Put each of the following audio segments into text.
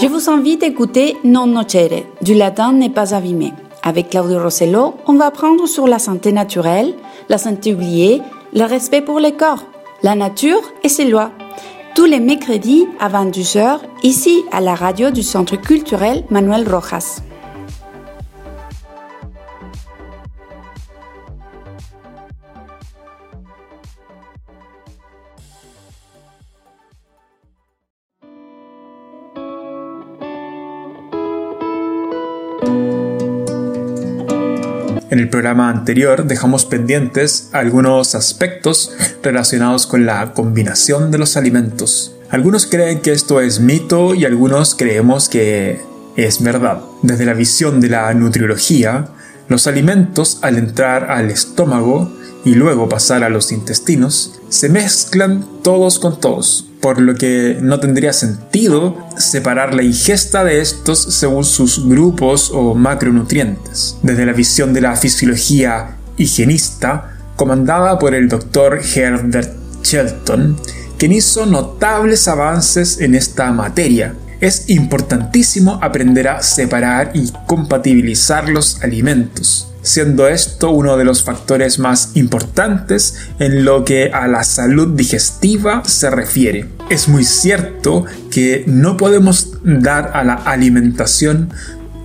Je vous invite à écouter Non nocere, du latin n'est pas abîmé. Avec Claudio Rossello, on va apprendre sur la santé naturelle, la santé oubliée, le respect pour les corps, la nature et ses lois. Tous les mercredis à 22h, ici à la radio du Centre culturel Manuel Rojas. El programa anterior dejamos pendientes algunos aspectos relacionados con la combinación de los alimentos. Algunos creen que esto es mito y algunos creemos que es verdad. Desde la visión de la nutriología, los alimentos al entrar al estómago y luego pasar a los intestinos se mezclan todos con todos por lo que no tendría sentido separar la ingesta de estos según sus grupos o macronutrientes. Desde la visión de la fisiología higienista, comandada por el doctor Herbert Shelton, quien hizo notables avances en esta materia, es importantísimo aprender a separar y compatibilizar los alimentos siendo esto uno de los factores más importantes en lo que a la salud digestiva se refiere. Es muy cierto que no podemos dar a la alimentación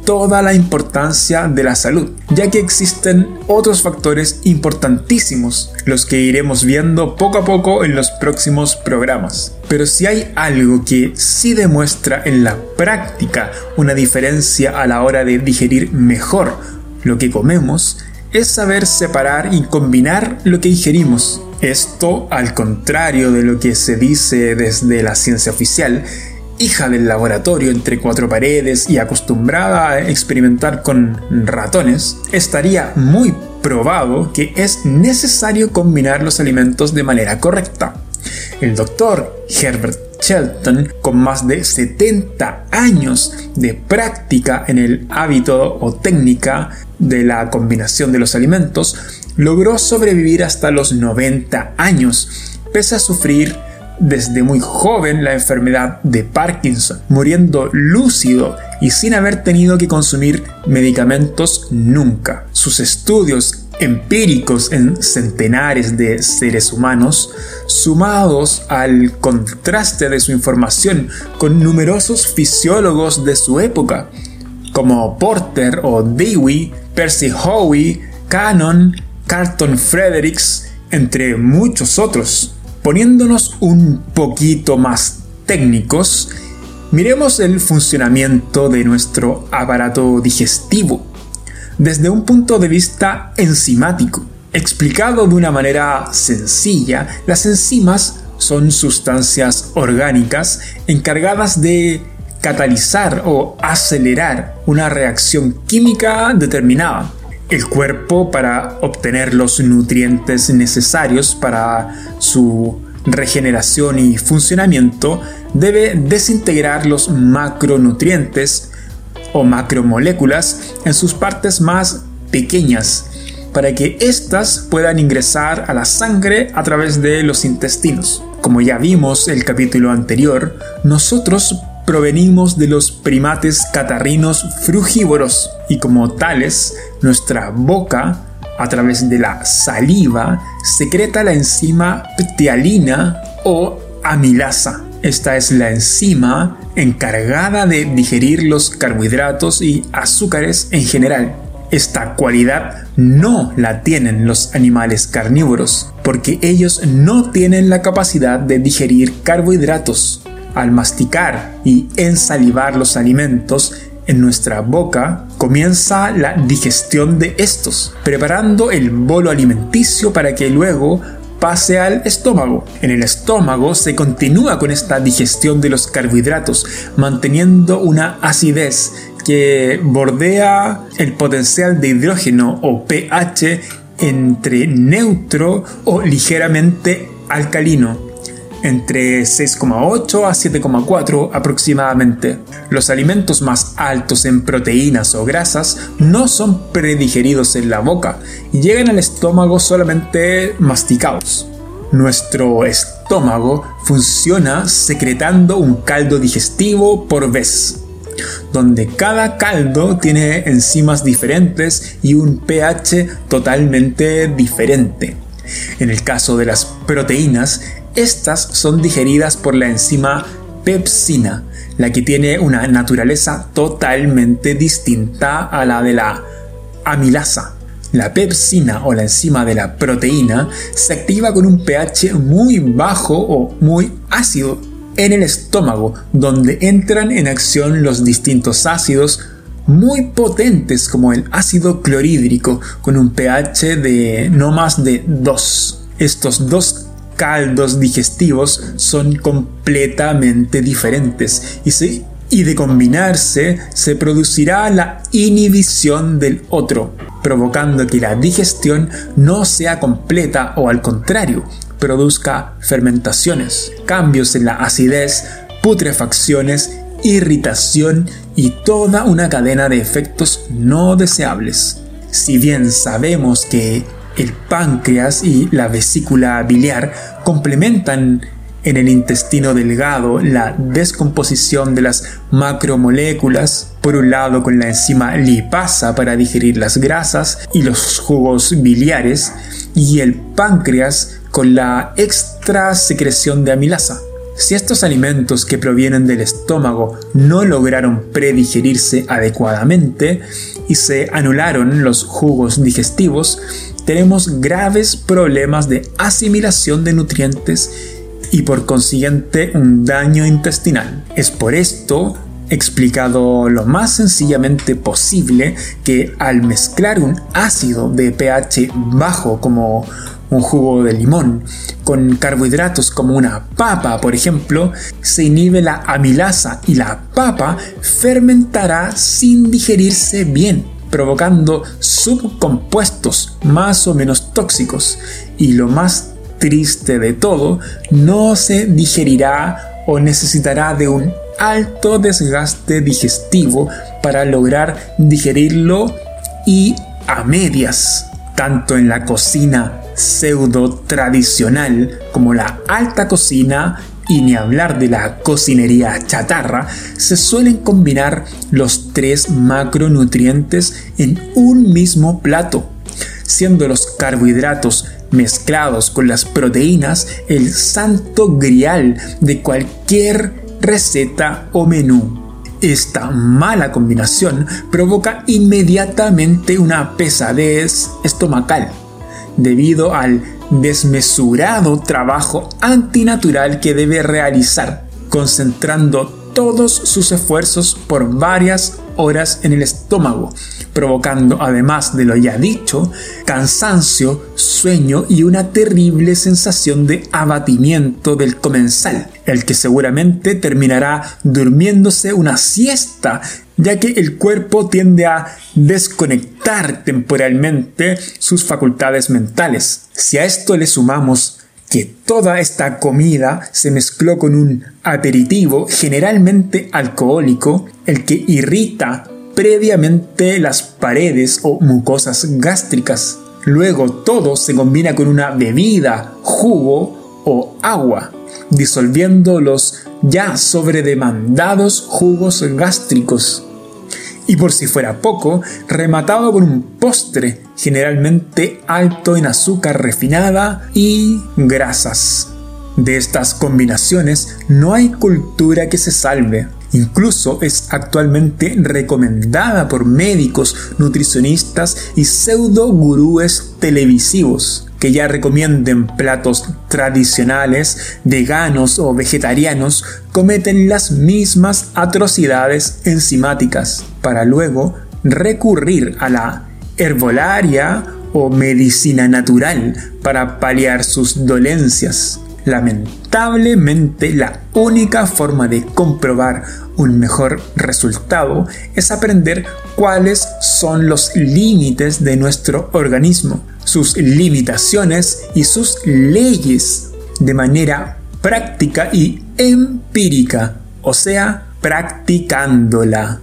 toda la importancia de la salud, ya que existen otros factores importantísimos, los que iremos viendo poco a poco en los próximos programas. Pero si hay algo que sí demuestra en la práctica una diferencia a la hora de digerir mejor lo que comemos es saber separar y combinar lo que ingerimos. Esto, al contrario de lo que se dice desde la ciencia oficial, hija del laboratorio entre cuatro paredes y acostumbrada a experimentar con ratones, estaría muy probado que es necesario combinar los alimentos de manera correcta. El doctor Herbert Shelton, con más de 70 años de práctica en el hábito o técnica de la combinación de los alimentos, logró sobrevivir hasta los 90 años, pese a sufrir desde muy joven la enfermedad de Parkinson, muriendo lúcido y sin haber tenido que consumir medicamentos nunca. Sus estudios empíricos en centenares de seres humanos, sumados al contraste de su información con numerosos fisiólogos de su época, como Porter o Dewey, Percy Howe, Cannon, Carlton Fredericks, entre muchos otros. Poniéndonos un poquito más técnicos, miremos el funcionamiento de nuestro aparato digestivo desde un punto de vista enzimático. Explicado de una manera sencilla, las enzimas son sustancias orgánicas encargadas de catalizar o acelerar una reacción química determinada. El cuerpo, para obtener los nutrientes necesarios para su regeneración y funcionamiento, debe desintegrar los macronutrientes o macromoléculas en sus partes más pequeñas para que éstas puedan ingresar a la sangre a través de los intestinos. Como ya vimos el capítulo anterior, nosotros provenimos de los primates catarrinos frugívoros y como tales, nuestra boca, a través de la saliva, secreta la enzima ptialina o amilasa. Esta es la enzima encargada de digerir los carbohidratos y azúcares en general. Esta cualidad no la tienen los animales carnívoros, porque ellos no tienen la capacidad de digerir carbohidratos. Al masticar y ensalivar los alimentos en nuestra boca, comienza la digestión de estos, preparando el bolo alimenticio para que luego pase al estómago. En el estómago se continúa con esta digestión de los carbohidratos, manteniendo una acidez que bordea el potencial de hidrógeno o pH entre neutro o ligeramente alcalino entre 6,8 a 7,4 aproximadamente. Los alimentos más altos en proteínas o grasas no son predigeridos en la boca y llegan al estómago solamente masticados. Nuestro estómago funciona secretando un caldo digestivo por vez. donde cada caldo tiene enzimas diferentes y un pH totalmente diferente. En el caso de las proteínas, estas son digeridas por la enzima pepsina, la que tiene una naturaleza totalmente distinta a la de la amilasa. La pepsina o la enzima de la proteína se activa con un pH muy bajo o muy ácido en el estómago, donde entran en acción los distintos ácidos muy potentes como el ácido clorhídrico con un pH de no más de 2. Estos dos caldos digestivos son completamente diferentes y, y de combinarse se producirá la inhibición del otro, provocando que la digestión no sea completa o al contrario, produzca fermentaciones, cambios en la acidez, putrefacciones, irritación y toda una cadena de efectos no deseables. Si bien sabemos que el páncreas y la vesícula biliar complementan en el intestino delgado la descomposición de las macromoléculas, por un lado con la enzima lipasa para digerir las grasas y los jugos biliares, y el páncreas con la extra secreción de amilasa. Si estos alimentos que provienen del estómago no lograron predigerirse adecuadamente y se anularon los jugos digestivos, tenemos graves problemas de asimilación de nutrientes y por consiguiente un daño intestinal. Es por esto explicado lo más sencillamente posible que al mezclar un ácido de pH bajo como un jugo de limón con carbohidratos como una papa, por ejemplo, se inhibe la amilasa y la papa fermentará sin digerirse bien provocando subcompuestos más o menos tóxicos. Y lo más triste de todo, no se digerirá o necesitará de un alto desgaste digestivo para lograr digerirlo y a medias, tanto en la cocina pseudo tradicional como la alta cocina y ni hablar de la cocinería chatarra, se suelen combinar los tres macronutrientes en un mismo plato, siendo los carbohidratos mezclados con las proteínas el santo grial de cualquier receta o menú. Esta mala combinación provoca inmediatamente una pesadez estomacal, debido al desmesurado trabajo antinatural que debe realizar, concentrando todos sus esfuerzos por varias horas en el estómago, provocando además de lo ya dicho, cansancio, sueño y una terrible sensación de abatimiento del comensal, el que seguramente terminará durmiéndose una siesta ya que el cuerpo tiende a desconectar temporalmente sus facultades mentales. Si a esto le sumamos que toda esta comida se mezcló con un aperitivo generalmente alcohólico, el que irrita previamente las paredes o mucosas gástricas. Luego todo se combina con una bebida, jugo o agua, disolviendo los ya sobredemandados jugos gástricos. Y por si fuera poco, rematado con un postre, generalmente alto en azúcar refinada y grasas. De estas combinaciones no hay cultura que se salve. Incluso es actualmente recomendada por médicos, nutricionistas y pseudo gurúes televisivos que ya recomienden platos tradicionales, veganos o vegetarianos, cometen las mismas atrocidades enzimáticas para luego recurrir a la herbolaria o medicina natural para paliar sus dolencias. Lamentablemente, la única forma de comprobar un mejor resultado es aprender cuáles son los límites de nuestro organismo, sus limitaciones y sus leyes de manera práctica y empírica, o sea, practicándola.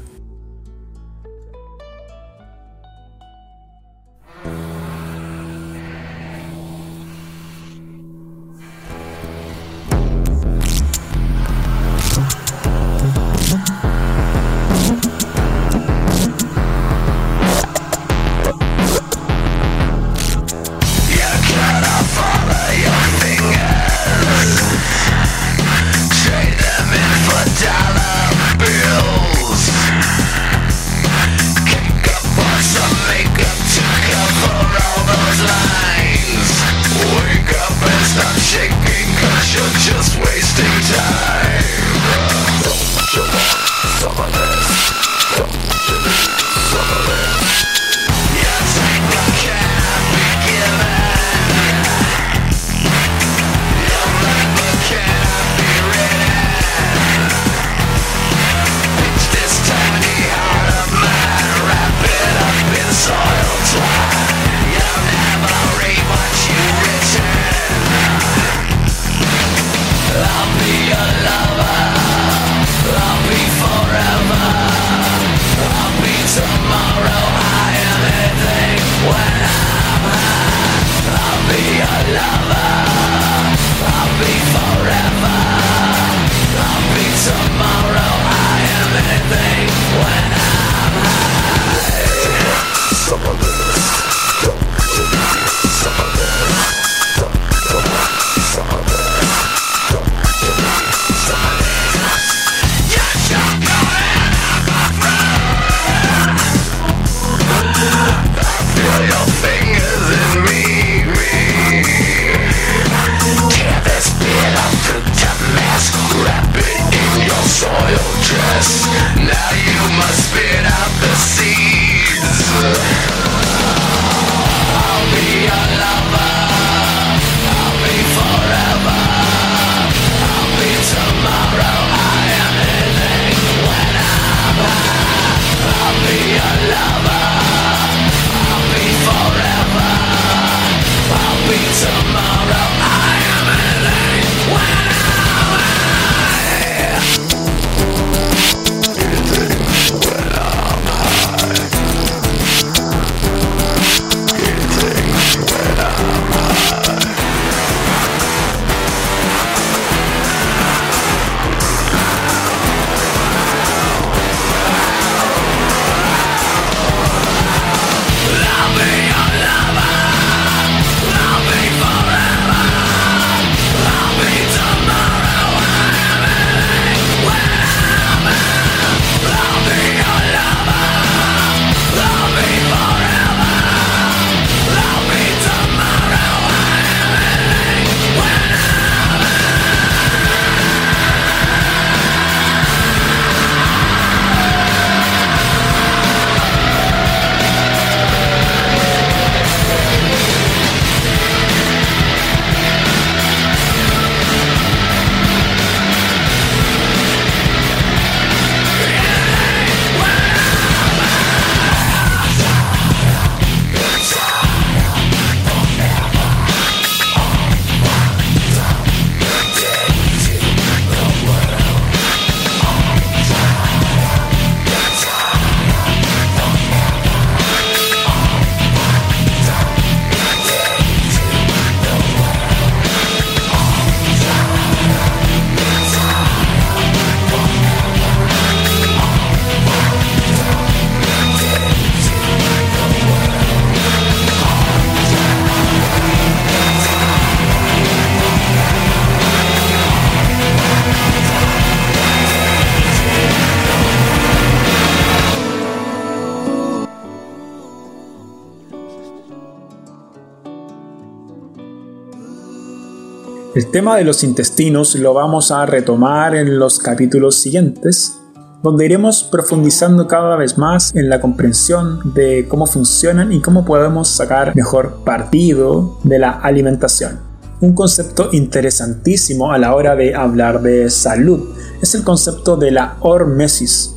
El tema de los intestinos lo vamos a retomar en los capítulos siguientes, donde iremos profundizando cada vez más en la comprensión de cómo funcionan y cómo podemos sacar mejor partido de la alimentación. Un concepto interesantísimo a la hora de hablar de salud es el concepto de la hormesis,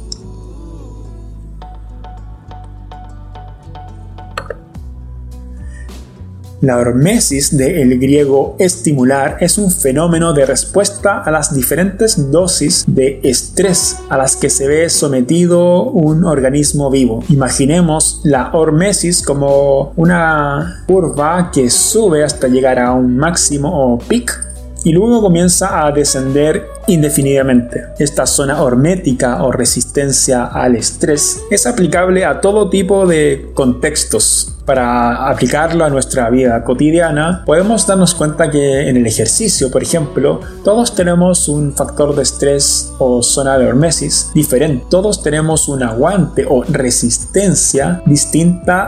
La hormesis del griego estimular es un fenómeno de respuesta a las diferentes dosis de estrés a las que se ve sometido un organismo vivo. Imaginemos la hormesis como una curva que sube hasta llegar a un máximo o pic y luego comienza a descender indefinidamente. Esta zona hormética o resistencia al estrés es aplicable a todo tipo de contextos. Para aplicarlo a nuestra vida cotidiana, podemos darnos cuenta que en el ejercicio, por ejemplo, todos tenemos un factor de estrés o zona de hormesis diferente. Todos tenemos un aguante o resistencia distinta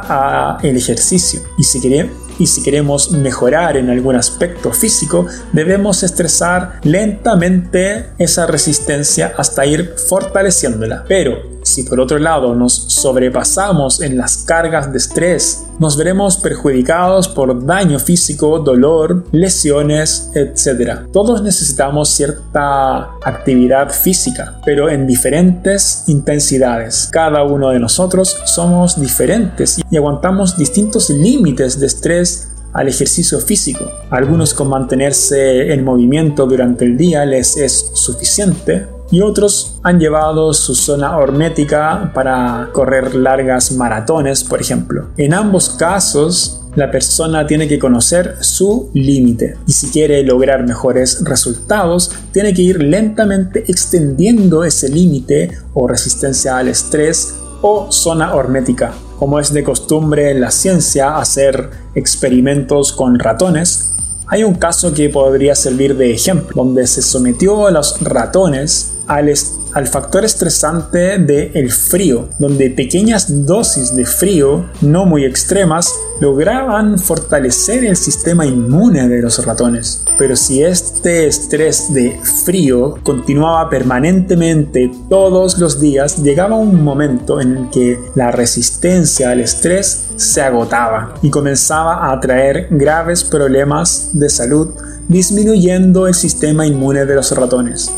al ejercicio. Y si queremos y si queremos mejorar en algún aspecto físico, debemos estresar lentamente esa resistencia hasta ir fortaleciéndola. Pero si por otro lado nos sobrepasamos en las cargas de estrés, nos veremos perjudicados por daño físico, dolor, lesiones, etc. Todos necesitamos cierta actividad física, pero en diferentes intensidades. Cada uno de nosotros somos diferentes y aguantamos distintos límites de estrés al ejercicio físico. Algunos con mantenerse en movimiento durante el día les es suficiente, y otros han llevado su zona hormética para correr largas maratones, por ejemplo. En ambos casos, la persona tiene que conocer su límite y si quiere lograr mejores resultados, tiene que ir lentamente extendiendo ese límite o resistencia al estrés o zona hormética. Como es de costumbre en la ciencia hacer experimentos con ratones, hay un caso que podría servir de ejemplo, donde se sometió a los ratones al, al factor estresante del el frío, donde pequeñas dosis de frío, no muy extremas, lograban fortalecer el sistema inmune de los ratones. Pero si este estrés de frío continuaba permanentemente todos los días, llegaba un momento en el que la resistencia al estrés se agotaba y comenzaba a traer graves problemas de salud disminuyendo el sistema inmune de los ratones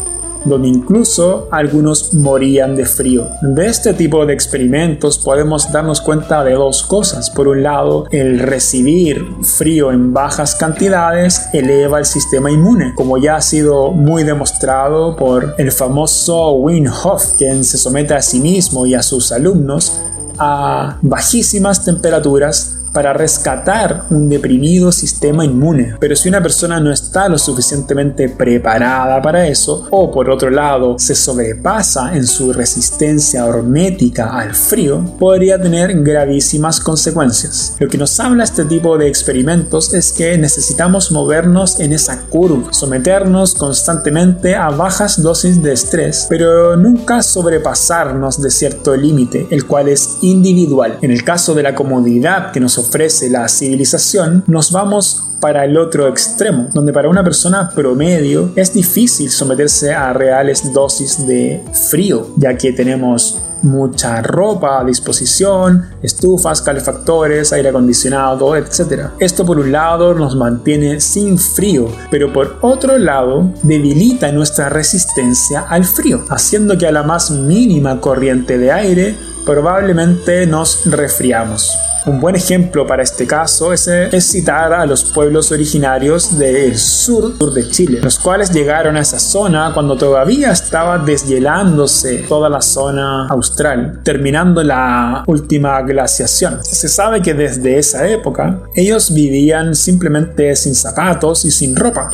donde incluso algunos morían de frío. De este tipo de experimentos podemos darnos cuenta de dos cosas. Por un lado, el recibir frío en bajas cantidades eleva el sistema inmune, como ya ha sido muy demostrado por el famoso Wim Hof, quien se somete a sí mismo y a sus alumnos a bajísimas temperaturas para rescatar un deprimido sistema inmune. Pero si una persona no está lo suficientemente preparada para eso, o por otro lado se sobrepasa en su resistencia hormética al frío, podría tener gravísimas consecuencias. Lo que nos habla este tipo de experimentos es que necesitamos movernos en esa curva, someternos constantemente a bajas dosis de estrés, pero nunca sobrepasarnos de cierto límite, el cual es individual. En el caso de la comodidad que nos ofrece la civilización, nos vamos para el otro extremo, donde para una persona promedio es difícil someterse a reales dosis de frío, ya que tenemos mucha ropa a disposición, estufas, calefactores, aire acondicionado, etc. Esto por un lado nos mantiene sin frío, pero por otro lado debilita nuestra resistencia al frío, haciendo que a la más mínima corriente de aire probablemente nos resfriamos. Un buen ejemplo para este caso es, citar a los pueblos originarios del sur, sur de Chile, los cuales llegaron a esa zona cuando todavía estaba deshielándose toda la zona austral, terminando la última glaciación. Se sabe que desde esa época ellos vivían simplemente sin zapatos y sin ropa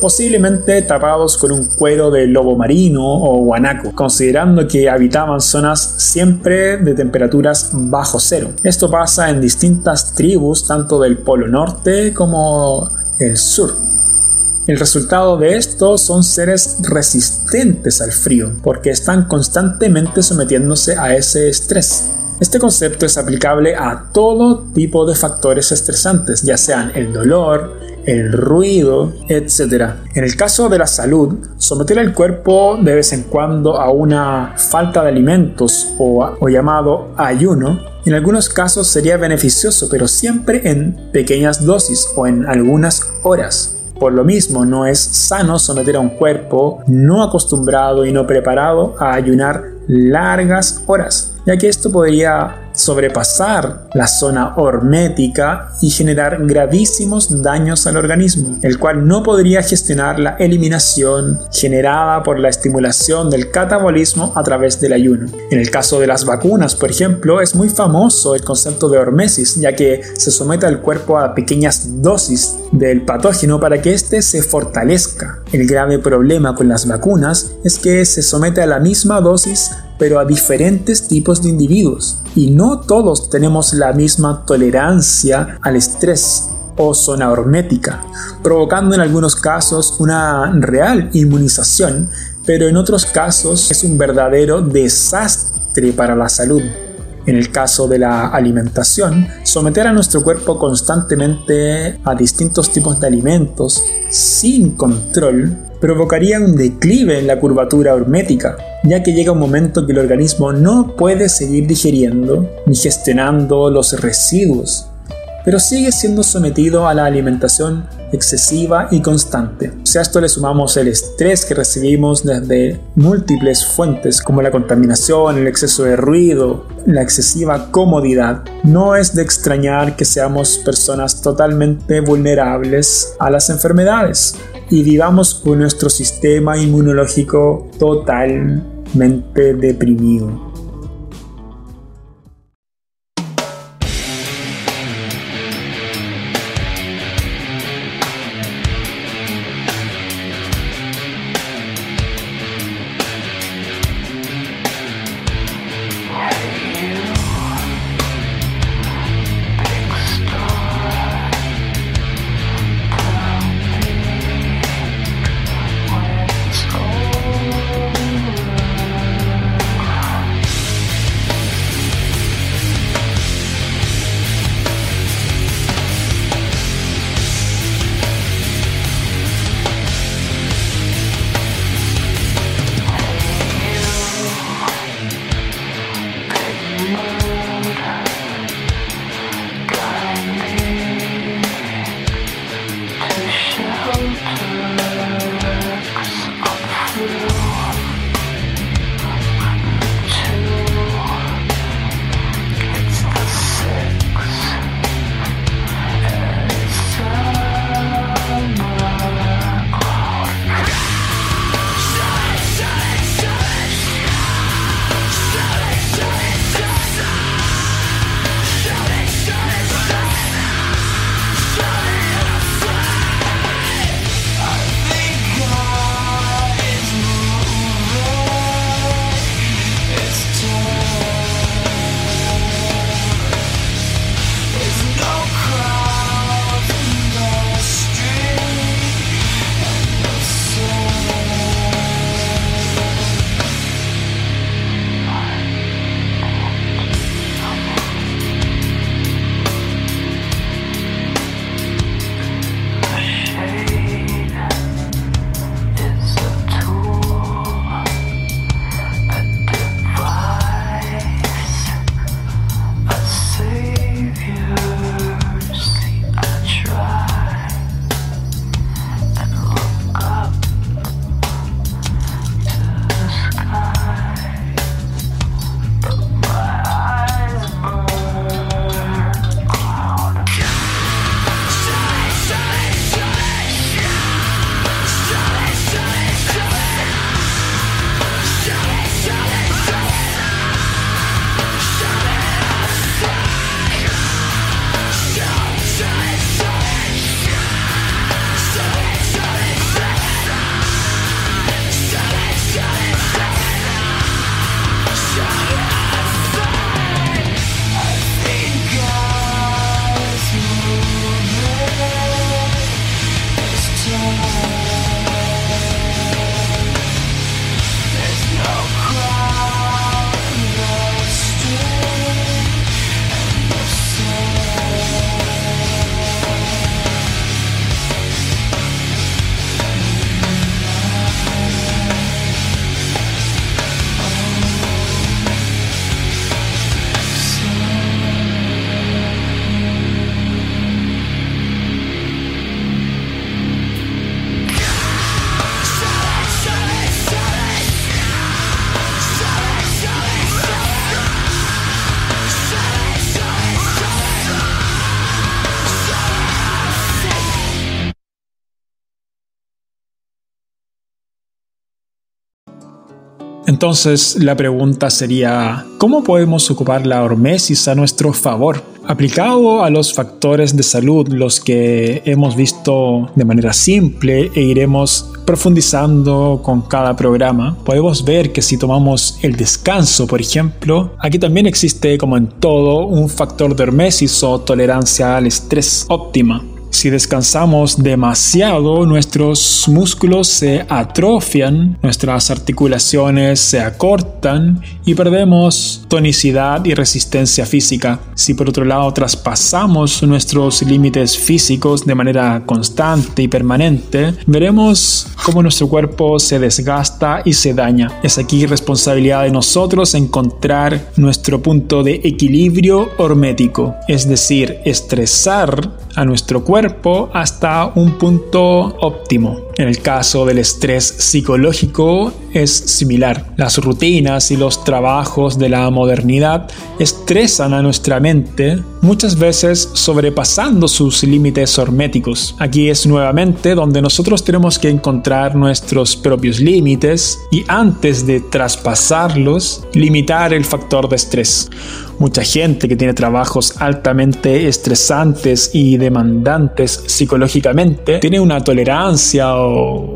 posiblemente tapados con un cuero de lobo marino o guanaco, considerando que habitaban zonas siempre de temperaturas bajo cero. Esto pasa en distintas tribus, tanto del Polo Norte como el sur. El resultado de esto son seres resistentes al frío, porque están constantemente sometiéndose a ese estrés. Este concepto es aplicable a todo tipo de factores estresantes, ya sean el dolor, el ruido, etc. En el caso de la salud, someter al cuerpo de vez en cuando a una falta de alimentos o, o llamado ayuno en algunos casos sería beneficioso, pero siempre en pequeñas dosis o en algunas horas. Por lo mismo, no es sano someter a un cuerpo no acostumbrado y no preparado a ayunar largas horas, ya que esto podría sobrepasar la zona hormética y generar gravísimos daños al organismo, el cual no podría gestionar la eliminación generada por la estimulación del catabolismo a través del ayuno. En el caso de las vacunas, por ejemplo, es muy famoso el concepto de hormesis, ya que se somete al cuerpo a pequeñas dosis del patógeno para que éste se fortalezca. El grave problema con las vacunas es que se somete a la misma dosis pero a diferentes tipos de individuos. Y no todos tenemos la misma tolerancia al estrés o zona hormética, provocando en algunos casos una real inmunización, pero en otros casos es un verdadero desastre para la salud. En el caso de la alimentación, someter a nuestro cuerpo constantemente a distintos tipos de alimentos sin control provocaría un declive en la curvatura hormética, ya que llega un momento que el organismo no puede seguir digiriendo ni gestionando los residuos, pero sigue siendo sometido a la alimentación excesiva y constante. Si a esto le sumamos el estrés que recibimos desde múltiples fuentes como la contaminación, el exceso de ruido, la excesiva comodidad, no es de extrañar que seamos personas totalmente vulnerables a las enfermedades y vivamos con nuestro sistema inmunológico totalmente deprimido. Entonces la pregunta sería, ¿cómo podemos ocupar la hormesis a nuestro favor? Aplicado a los factores de salud, los que hemos visto de manera simple e iremos profundizando con cada programa, podemos ver que si tomamos el descanso, por ejemplo, aquí también existe, como en todo, un factor de hormesis o tolerancia al estrés óptima. Si descansamos demasiado, nuestros músculos se atrofian, nuestras articulaciones se acortan y perdemos tonicidad y resistencia física. Si por otro lado traspasamos nuestros límites físicos de manera constante y permanente, veremos cómo nuestro cuerpo se desgasta y se daña. Es aquí responsabilidad de nosotros encontrar nuestro punto de equilibrio hormético, es decir, estresar a nuestro cuerpo hasta un punto óptimo. En el caso del estrés psicológico es similar. Las rutinas y los trabajos de la modernidad estresan a nuestra mente, muchas veces sobrepasando sus límites horméticos. Aquí es nuevamente donde nosotros tenemos que encontrar nuestros propios límites y antes de traspasarlos, limitar el factor de estrés. Mucha gente que tiene trabajos altamente estresantes y demandantes psicológicamente tiene una tolerancia o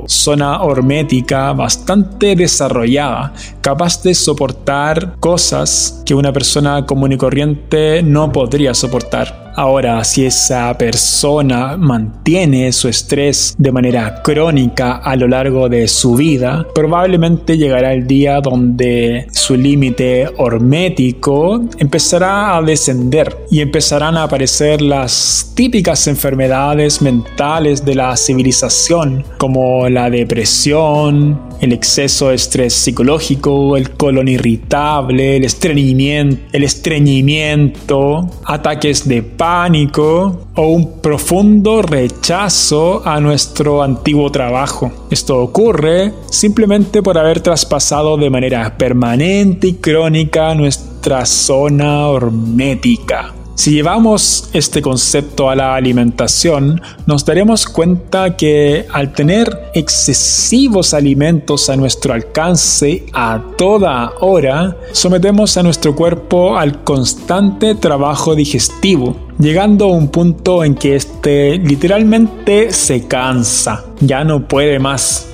zona hormética bastante desarrollada, capaz de soportar cosas que una persona común y corriente no podría soportar. Ahora, si esa persona mantiene su estrés de manera crónica a lo largo de su vida, probablemente llegará el día donde su límite hormético empezará a descender y empezarán a aparecer las típicas enfermedades mentales de la civilización, como la depresión, el exceso de estrés psicológico, el colon irritable, el estreñimiento, el estreñimiento ataques de pánico o un profundo rechazo a nuestro antiguo trabajo. Esto ocurre simplemente por haber traspasado de manera permanente y crónica nuestra zona hormética. Si llevamos este concepto a la alimentación, nos daremos cuenta que al tener excesivos alimentos a nuestro alcance a toda hora, sometemos a nuestro cuerpo al constante trabajo digestivo, llegando a un punto en que éste literalmente se cansa, ya no puede más.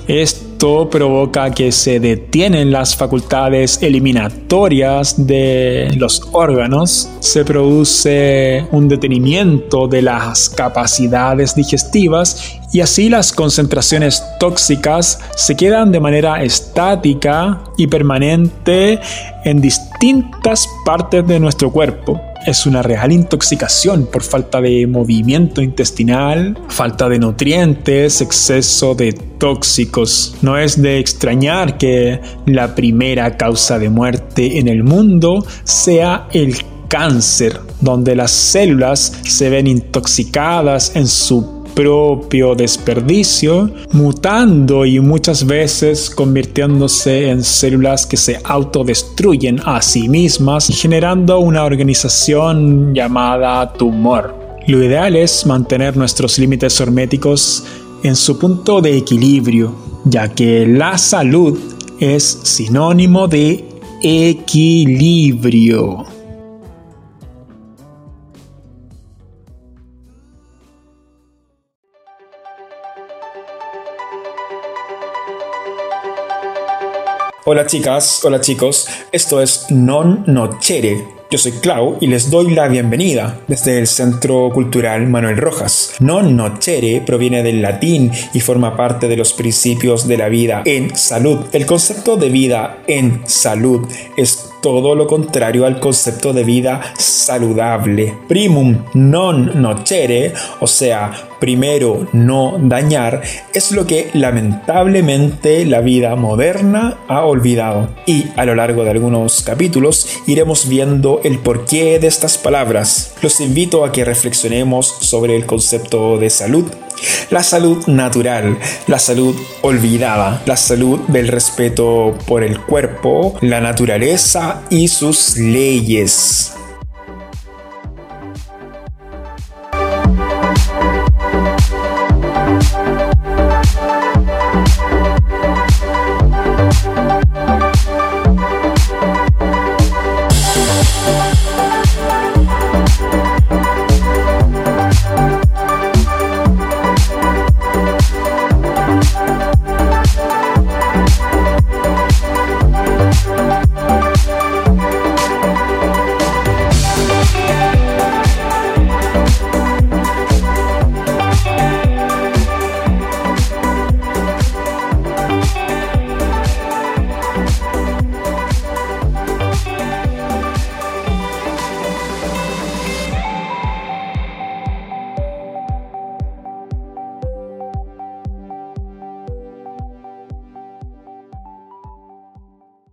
Provoca que se detienen las facultades eliminatorias de los órganos, se produce un detenimiento de las capacidades digestivas y así las concentraciones tóxicas se quedan de manera estática y permanente en distintas partes de nuestro cuerpo es una real intoxicación por falta de movimiento intestinal, falta de nutrientes, exceso de tóxicos. No es de extrañar que la primera causa de muerte en el mundo sea el cáncer, donde las células se ven intoxicadas en su propio desperdicio, mutando y muchas veces convirtiéndose en células que se autodestruyen a sí mismas, generando una organización llamada tumor. Lo ideal es mantener nuestros límites herméticos en su punto de equilibrio, ya que la salud es sinónimo de equilibrio. Hola chicas, hola chicos, esto es Non Nocere. Yo soy Clau y les doy la bienvenida desde el Centro Cultural Manuel Rojas. Non nocere proviene del latín y forma parte de los principios de la vida en salud. El concepto de vida en salud es todo lo contrario al concepto de vida saludable. Primum non nocere, o sea, primero no dañar, es lo que lamentablemente la vida moderna ha olvidado. Y a lo largo de algunos capítulos iremos viendo el porqué de estas palabras. Los invito a que reflexionemos sobre el concepto de salud la salud natural, la salud olvidada, la salud del respeto por el cuerpo, la naturaleza y sus leyes.